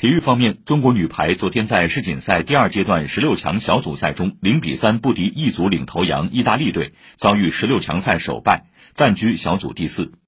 体育方面，中国女排昨天在世锦赛第二阶段十六强小组赛中零比三不敌一组领头羊意大利队，遭遇十六强赛首败，暂居小组第四。